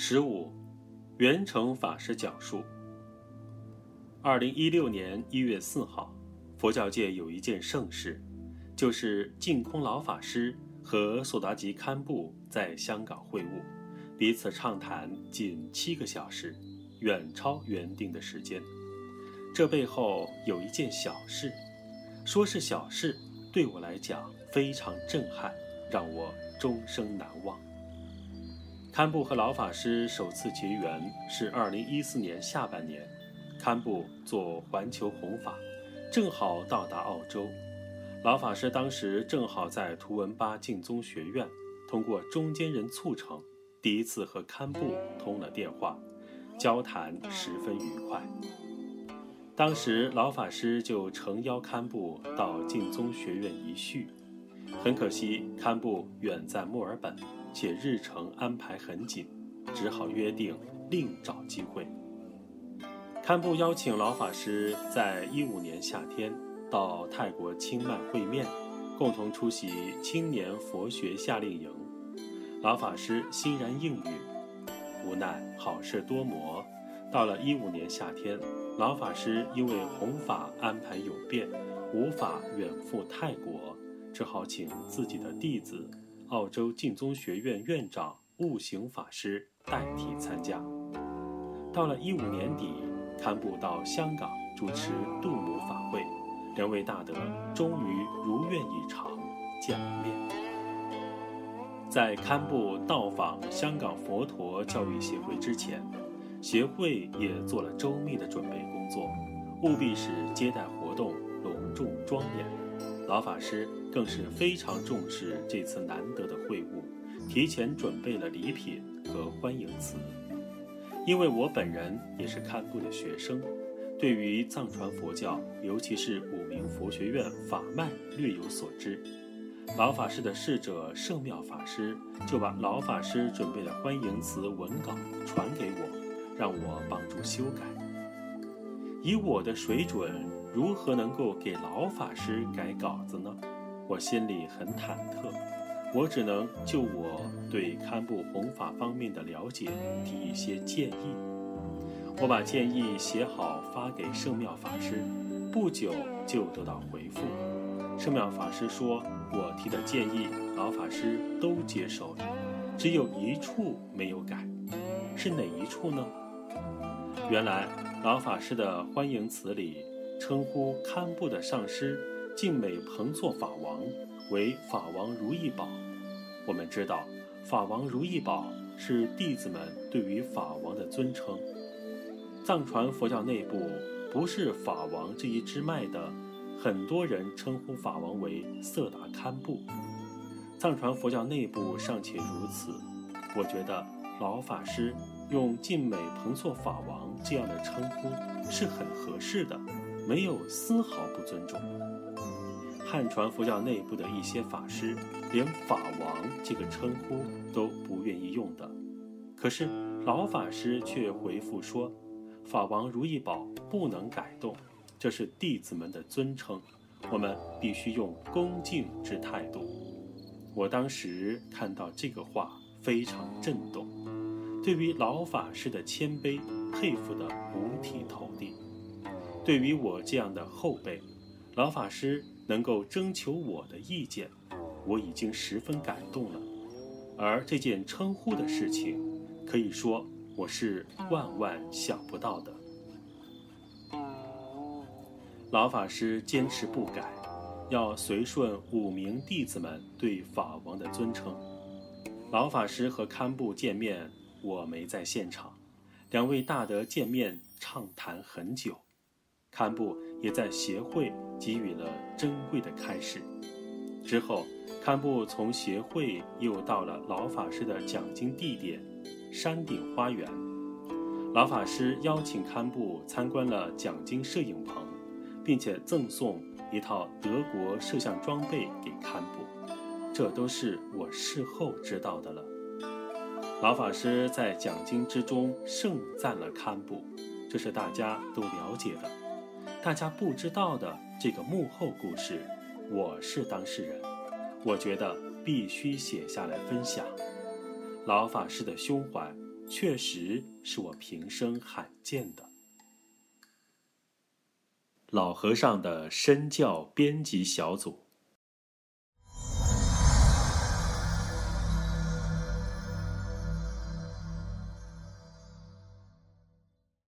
十五，圆成法师讲述。二零一六年一月四号，佛教界有一件盛事，就是净空老法师和索达吉堪布在香港会晤，彼此畅谈近七个小时，远超原定的时间。这背后有一件小事，说是小事，对我来讲非常震撼，让我终生难忘。堪布和老法师首次结缘是二零一四年下半年，堪布做环球弘法，正好到达澳洲。老法师当时正好在图文巴净宗学院，通过中间人促成，第一次和堪布通了电话，交谈十分愉快。当时老法师就诚邀堪布到净宗学院一叙，很可惜堪布远在墨尔本。且日程安排很紧，只好约定另找机会。堪布邀请老法师在一五年夏天到泰国清迈会面，共同出席青年佛学夏令营。老法师欣然应允。无奈好事多磨，到了一五年夏天，老法师因为弘法安排有变，无法远赴泰国，只好请自己的弟子。澳洲净宗学院院长悟行法师代替参加。到了一五年底，堪布到香港主持度母法会，两位大德终于如愿以偿见了面。在堪布到访香港佛陀教育协会之前，协会也做了周密的准备工作，务必使接待活动隆重庄严。老法师更是非常重视这次难得的会晤，提前准备了礼品和欢迎词。因为我本人也是堪布的学生，对于藏传佛教，尤其是五明佛学院法脉略有所知。老法师的侍者圣妙法师就把老法师准备的欢迎词文稿传给我，让我帮助修改。以我的水准。如何能够给老法师改稿子呢？我心里很忐忑，我只能就我对堪布弘法方面的了解提一些建议。我把建议写好发给圣妙法师，不久就得到回复。圣妙法师说我提的建议老法师都接受了，只有一处没有改，是哪一处呢？原来老法师的欢迎词里。称呼堪布的上师净美彭措法王为法王如意宝。我们知道，法王如意宝是弟子们对于法王的尊称。藏传佛教内部不是法王这一支脉的，很多人称呼法王为色达堪布。藏传佛教内部尚且如此，我觉得老法师用净美彭措法王这样的称呼是很合适的。没有丝毫不尊重。汉传佛教内部的一些法师，连“法王”这个称呼都不愿意用的。可是老法师却回复说：“法王如意宝不能改动，这是弟子们的尊称，我们必须用恭敬之态度。”我当时看到这个话，非常震动，对于老法师的谦卑，佩服得五体投地。对于我这样的后辈，老法师能够征求我的意见，我已经十分感动了。而这件称呼的事情，可以说我是万万想不到的。老法师坚持不改，要随顺五名弟子们对法王的尊称。老法师和堪布见面，我没在现场，两位大德见面畅谈很久。堪布也在协会给予了珍贵的开示。之后，堪布从协会又到了老法师的讲经地点——山顶花园。老法师邀请堪布参观了讲经摄影棚，并且赠送一套德国摄像装备给堪布。这都是我事后知道的了。老法师在讲经之中盛赞了堪布，这是大家都了解的。大家不知道的这个幕后故事，我是当事人，我觉得必须写下来分享。老法师的胸怀确实是我平生罕见的。老和尚的身教编辑小组。